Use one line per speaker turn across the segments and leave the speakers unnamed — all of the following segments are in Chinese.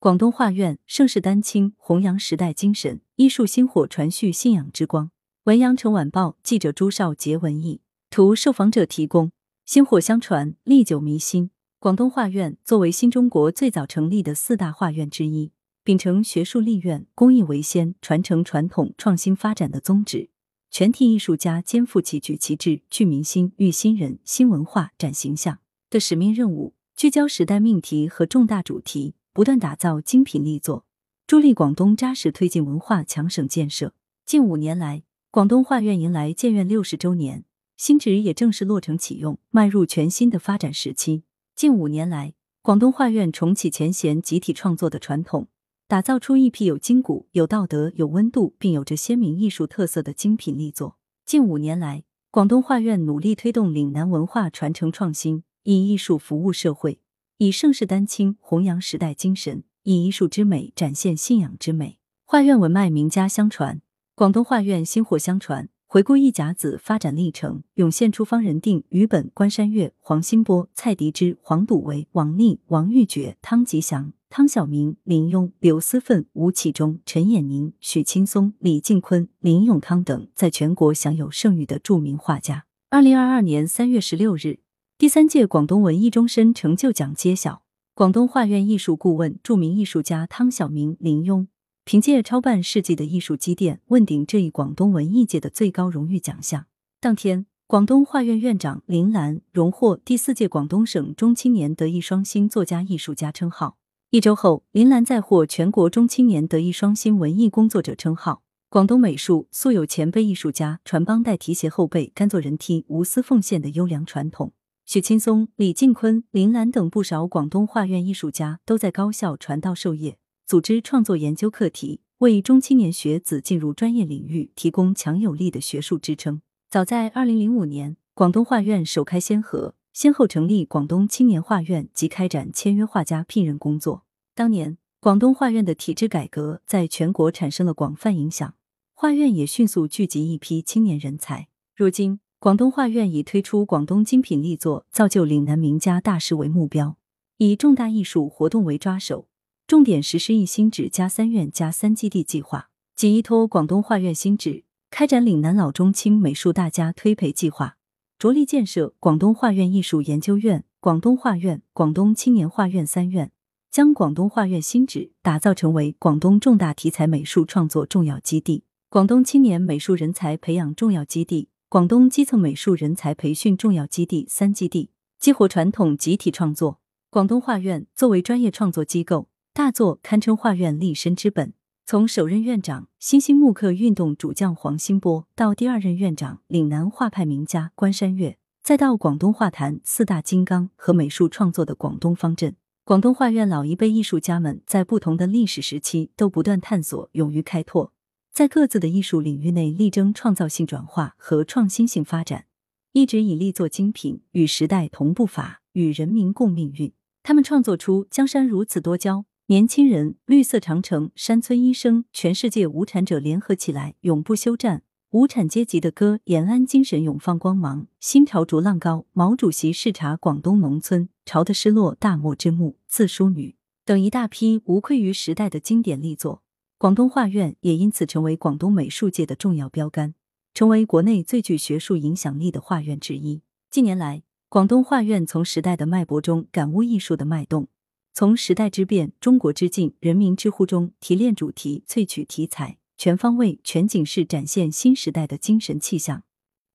广东画院盛世丹青，弘扬时代精神，艺术薪火传续信仰之光。文阳城晚报记者朱少杰文艺图受访者提供。薪火相传，历久弥新。广东画院作为新中国最早成立的四大画院之一，秉承学术立院、公益为先、传承传统、创新发展的宗旨，全体艺术家肩负起举旗帜、聚民心、育新人、新文化、展形象的使命任务，聚焦时代命题和重大主题。不断打造精品力作，助力广东扎实推进文化强省建设。近五年来，广东画院迎来建院六十周年，新址也正式落成启用，迈入全新的发展时期。近五年来，广东画院重启前贤集体创作的传统，打造出一批有筋骨、有道德、有温度，并有着鲜明艺术特色的精品力作。近五年来，广东画院努力推动岭南文化传承创新，以艺术服务社会。以盛世丹青，弘扬时代精神；以艺术之美展现信仰之美。画院文脉名家相传，广东画院薪火相传。回顾一甲子发展历程，涌现出方仁定、于本、关山月、黄兴波、蔡迪之、黄笃维、王立、王玉珏、汤吉祥、汤晓明、林庸、刘思奋、吴启忠、陈衍宁、许青松、李敬坤、林永康等在全国享有盛誉的著名画家。二零二二年三月十六日。第三届广东文艺终身成就奖揭晓，广东画院艺术顾问、著名艺术家汤晓明、林庸凭借超半世纪的艺术积淀，问鼎这一广东文艺界的最高荣誉奖项。当天，广东画院院长林兰荣获第四届广东省中青年德艺双馨作家艺术家称号。一周后，林兰再获全国中青年德艺双馨文艺工作者称号。广东美术素有前辈艺术家传帮带提携后辈、甘做人梯、无私奉献的优良传统。许青松、李敬坤、林兰等不少广东画院艺术家都在高校传道授业，组织创作研究课题，为中青年学子进入专业领域提供强有力的学术支撑。早在二零零五年，广东画院首开先河，先后成立广东青年画院及开展签约画家聘任工作。当年，广东画院的体制改革在全国产生了广泛影响，画院也迅速聚集一批青年人才。如今，广东画院以推出广东精品力作、造就岭南名家大师为目标，以重大艺术活动为抓手，重点实施一新址加三院加三基地计划，即依托广东画院新址，开展岭南老中青美术大家推培计划，着力建设广东画院艺术研究院、广东画院、广东青年画院三院，将广东画院新址打造成为广东重大题材美术创作重要基地、广东青年美术人才培养重要基地。广东基层美术人才培训重要基地三基地，激活传统集体创作。广东画院作为专业创作机构，大作堪称画院立身之本。从首任院长新兴木刻运动主将黄兴波，到第二任院长岭南画派名家关山月，再到广东画坛四大金刚和美术创作的广东方阵，广东画院老一辈艺术家们在不同的历史时期都不断探索，勇于开拓。在各自的艺术领域内力争创造性转化和创新性发展，一直以力作精品，与时代同步伐，与人民共命运。他们创作出《江山如此多娇》《年轻人》《绿色长城》《山村医生》《全世界无产者联合起来，永不休战》《无产阶级的歌》《延安精神永放光芒》《新潮逐浪高》《毛主席视察广东农村》《潮的失落》《大漠之木》《自书女》等一大批无愧于时代的经典力作。广东画院也因此成为广东美术界的重要标杆，成为国内最具学术影响力的画院之一。近年来，广东画院从时代的脉搏中感悟艺术的脉动，从时代之变、中国之境、人民之呼中提炼主题、萃取题材，全方位、全景式展现新时代的精神气象，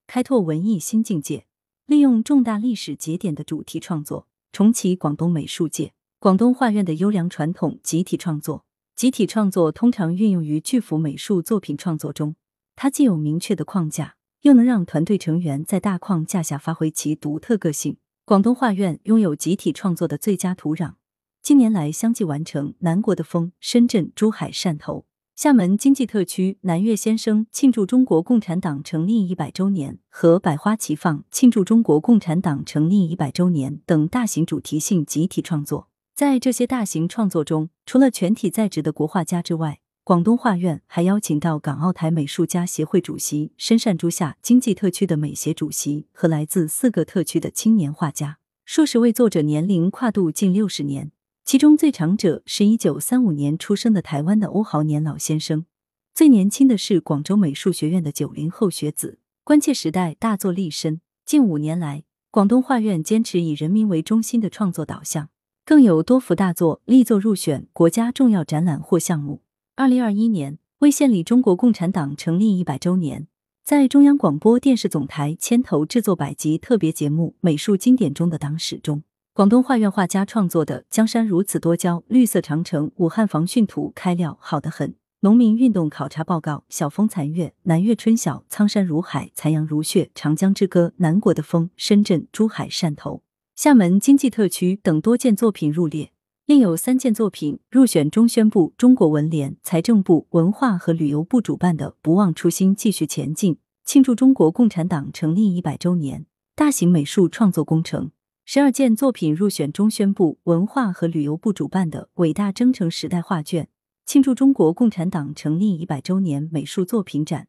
开拓文艺新境界。利用重大历史节点的主题创作，重启广东美术界。广东画院的优良传统，集体创作。集体创作通常运用于巨幅美术作品创作中，它既有明确的框架，又能让团队成员在大框架下发挥其独特个性。广东画院拥有集体创作的最佳土壤，近年来相继完成南国的风、深圳、珠海、汕头、厦门经济特区南岳先生庆祝中国共产党成立一百周年和百花齐放庆祝中国共产党成立一百周年等大型主题性集体创作。在这些大型创作中，除了全体在职的国画家之外，广东画院还邀请到港澳台美术家协会主席、深善珠夏经济特区的美协主席和来自四个特区的青年画家。数十位作者年龄跨度近六十年，其中最长者是一九三五年出生的台湾的欧豪年老先生，最年轻的是广州美术学院的九零后学子。关切时代大作立身，近五年来，广东画院坚持以人民为中心的创作导向，更有多幅大作力作入选国家重要展览或项目。二零二一年，为献礼中国共产党成立一百周年。在中央广播电视总台牵头制作百集特别节目《美术经典中的党史》中，广东画院画家创作的《江山如此多娇》《绿色长城》《武汉防汛图》开料好得很，《农民运动考察报告》《晓风残月》《南岳春晓》《苍山如海》《残阳如血》《长江之歌》《南国的风》《深圳、珠海、汕头、厦门经济特区》等多件作品入列。另有三件作品入选中宣部、中国文联、财政部、文化和旅游部主办的“不忘初心，继续前进”庆祝中国共产党成立一百周年大型美术创作工程；十二件作品入选中宣部、文化和旅游部主办的“伟大征程时代画卷”庆祝中国共产党成立一百周年美术作品展；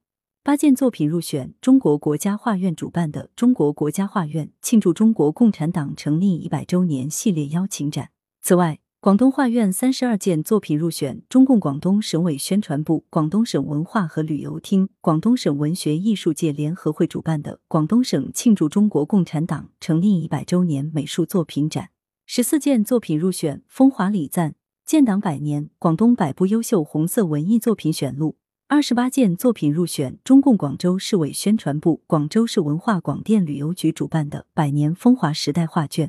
八件作品入选中国国家画院主办的“中国国家画院庆祝中国共产党成立一百周年”系列邀请展。此外，广东画院三十二件作品入选中共广东省委宣传部、广东省文化和旅游厅、广东省文学艺术界联合会主办的“广东省庆祝中国共产党成立一百周年美术作品展”；十四件作品入选风华礼赞建党百年广东百部优秀红色文艺作品选录；二十八件作品入选中共广州市委宣传部、广州市文化广电旅游局主办的“百年风华时代画卷”；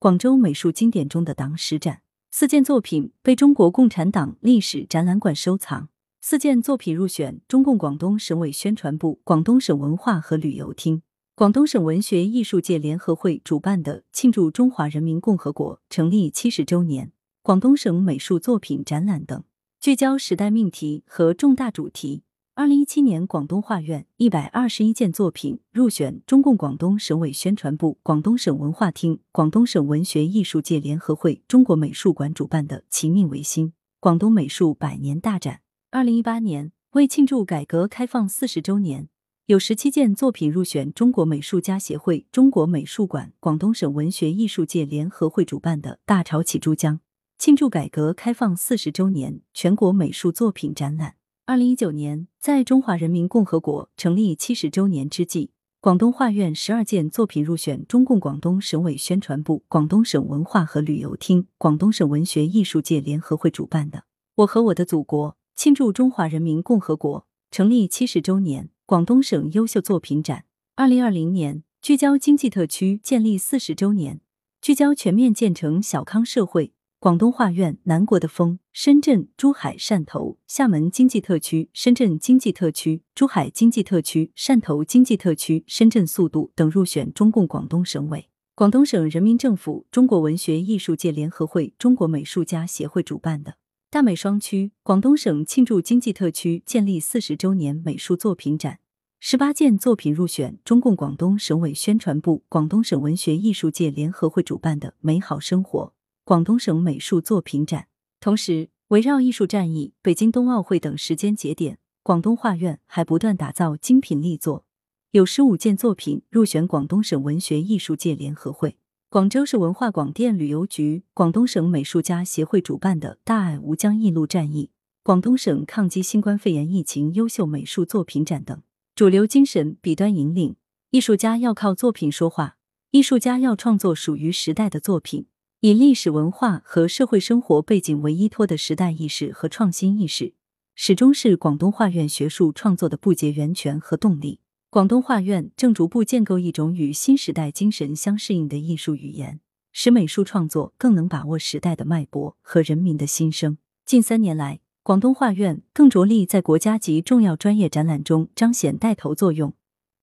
广州美术经典中的党史展。四件作品被中国共产党历史展览馆收藏。四件作品入选中共广东省委宣传部、广东省文化和旅游厅、广东省文学艺术界联合会主办的庆祝中华人民共和国成立七十周年广东省美术作品展览等，聚焦时代命题和重大主题。二零一七年，广东画院一百二十一件作品入选中共广东省委宣传部、广东省文化厅、广东省文学艺术界联合会中国美术馆主办的“齐命维新”广东美术百年大展。二零一八年，为庆祝改革开放四十周年，有十七件作品入选中国美术家协会中国美术馆、广东省文学艺术界联合会主办的“大潮起珠江”庆祝改革开放四十周年全国美术作品展览。二零一九年，在中华人民共和国成立七十周年之际，广东画院十二件作品入选中共广东省委宣传部、广东省文化和旅游厅、广东省文学艺术界联合会主办的“我和我的祖国”庆祝中华人民共和国成立七十周年广东省优秀作品展。二零二零年，聚焦经济特区建立四十周年，聚焦全面建成小康社会。广东画院、南国的风、深圳、珠海、汕头、厦门经济特区、深圳经济特区、珠海经济特区、汕头经济特区、深圳速度等入选中共广东省委、广东省人民政府、中国文学艺术界联合会、中国美术家协会主办的大美双区广东省庆祝经济特区建立四十周年美术作品展，十八件作品入选中共广东省委宣传部、广东省文学艺术界联合会主办的美好生活。广东省美术作品展，同时围绕艺术战役、北京冬奥会等时间节点，广东画院还不断打造精品力作，有十五件作品入选广东省文学艺术界联合会、广州市文化广电旅游局、广东省美术家协会主办的“大爱吴江艺路战役”、广东省抗击新冠肺炎疫情优秀美术作品展等。主流精神笔端引领，艺术家要靠作品说话，艺术家要创作属于时代的作品。以历史文化和社会生活背景为依托的时代意识和创新意识，始终是广东画院学术创作的不竭源泉和动力。广东画院正逐步建构一种与新时代精神相适应的艺术语言，使美术创作更能把握时代的脉搏和人民的心声。近三年来，广东画院更着力在国家级重要专业展览中彰显带头作用。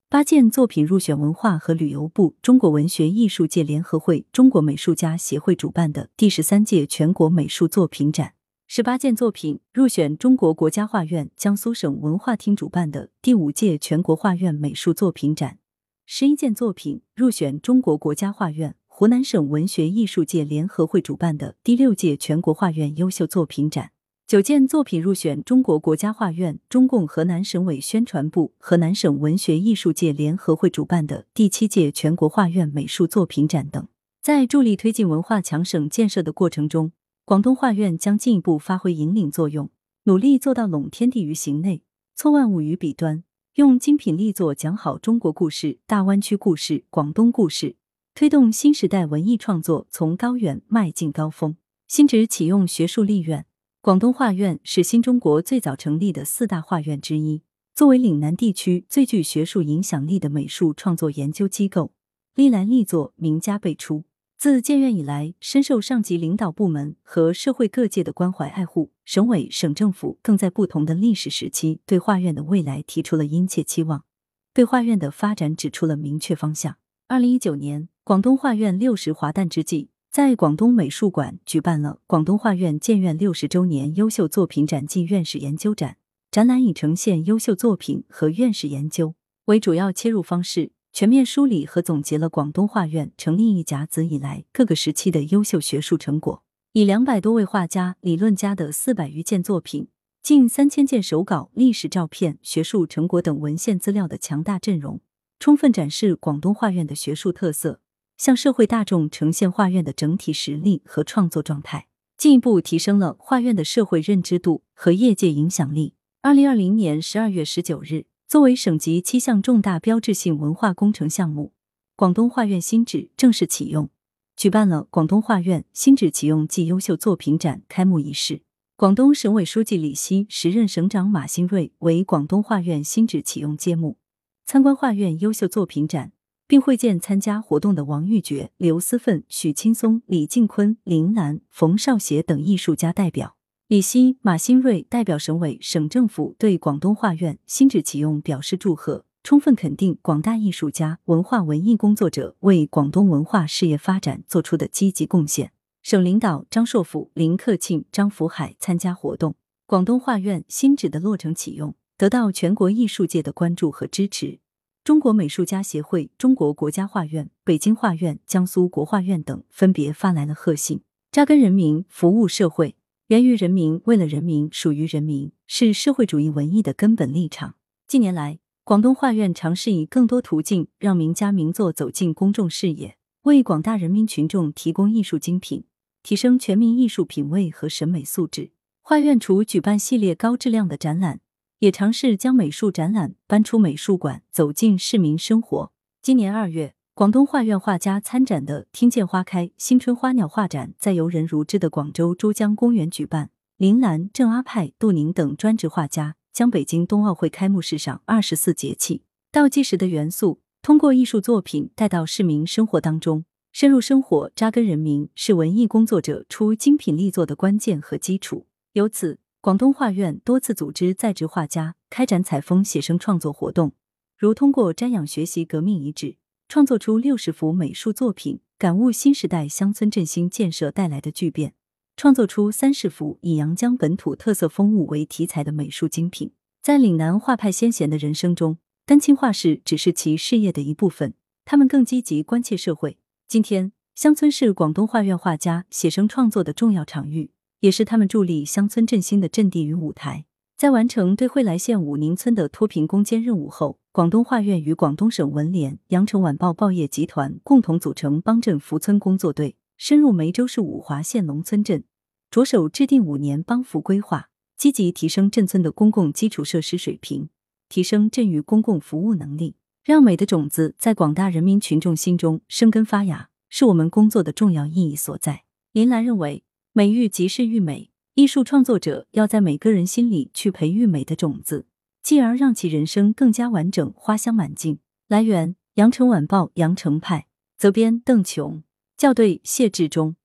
八件作品入选文化和旅游部、中国文学艺术界联合会、中国美术家协会主办的第十三届全国美术作品展；十八件作品入选中国国家画院、江苏省文化厅主办的第五届全国画院美术作品展；十一件作品入选中国国家画院、湖南省文学艺术界联合会主办的第六届全国画院优秀作品展。九件作品入选中国国家画院、中共河南省委宣传部、河南省文学艺术界联合会主办的第七届全国画院美术作品展等。在助力推进文化强省建设的过程中，广东画院将进一步发挥引领作用，努力做到拢天地于形内，错万物于笔端，用精品力作讲好中国故事、大湾区故事、广东故事，推动新时代文艺创作从高远迈进高峰。新址启用学术立院，广东画院是新中国最早成立的四大画院之一。作为岭南地区最具学术影响力的美术创作研究机构，历来力作名家辈出。自建院以来，深受上级领导部门和社会各界的关怀爱护。省委、省政府更在不同的历史时期，对画院的未来提出了殷切期望，对画院的发展指出了明确方向。二零一九年，广东画院六十华诞之际，在广东美术馆举办了广东画院建院六十周年优秀作品展暨院士研究展。展览以呈现优秀作品和院士研究为主要切入方式，全面梳理和总结了广东画院成立一甲子以来各个时期的优秀学术成果。以两百多位画家、理论家的四百余件作品、近三千件手稿、历史照片、学术成果等文献资料的强大阵容，充分展示广东画院的学术特色，向社会大众呈现画院的整体实力和创作状态，进一步提升了画院的社会认知度和业界影响力。二零二零年十二月十九日，作为省级七项重大标志性文化工程项目，广东画院新址正式启用，举办了广东画院新址启用暨优秀作品展开幕仪式。广东省委书记李希、时任省长马兴瑞为广东画院新址启用揭幕。参观画院优秀作品展，并会见参加活动的王玉珏、刘思奋、许青松、李敬坤、林兰、冯绍协等艺术家代表。李希、马新瑞代表省委、省政府对广东画院新址启用表示祝贺，充分肯定广大艺术家、文化文艺工作者为广东文化事业发展做出的积极贡献。省领导张硕甫、林克庆、张福海参加活动。广东画院新址的落成启用，得到全国艺术界的关注和支持。中国美术家协会、中国国家画院、北京画院、江苏国画院等分别发来了贺信。扎根人民，服务社会。源于人民，为了人民，属于人民，是社会主义文艺的根本立场。近年来，广东画院尝试以更多途径让名家名作走进公众视野，为广大人民群众提供艺术精品，提升全民艺术品味和审美素质。画院除举办系列高质量的展览，也尝试将美术展览搬出美术馆，走进市民生活。今年二月。广东画院画家参展的“听见花开，新春花鸟”画展在游人如织的广州珠江公园举办。林兰、郑阿派、杜宁等专职画家将北京冬奥会开幕式上二十四节气倒计时的元素，通过艺术作品带到市民生活当中，深入生活、扎根人民，是文艺工作者出精品力作的关键和基础。由此，广东画院多次组织在职画家开展采风写生创作活动，如通过瞻仰学习革命遗址。创作出六十幅美术作品，感悟新时代乡村振兴建设带来的巨变；创作出三十幅以阳江本土特色风物为题材的美术精品。在岭南画派先贤的人生中，丹青画室只是其事业的一部分，他们更积极关切社会。今天，乡村是广东画院画家写生创作的重要场域，也是他们助力乡村振兴的阵地与舞台。在完成对惠来县武宁村的脱贫攻坚任务后，广东画院与广东省文联、羊城晚报报业集团共同组成帮镇扶村工作队，深入梅州市五华县农村镇，着手制定五年帮扶规划，积极提升镇村的公共基础设施水平，提升镇域公共服务能力，让美的种子在广大人民群众心中生根发芽，是我们工作的重要意义所在。林兰认为，美育即是育美。艺术创作者要在每个人心里去培育美的种子，继而让其人生更加完整，花香满径。来源：羊城晚报羊城派，责编：邓琼，校对：谢志忠。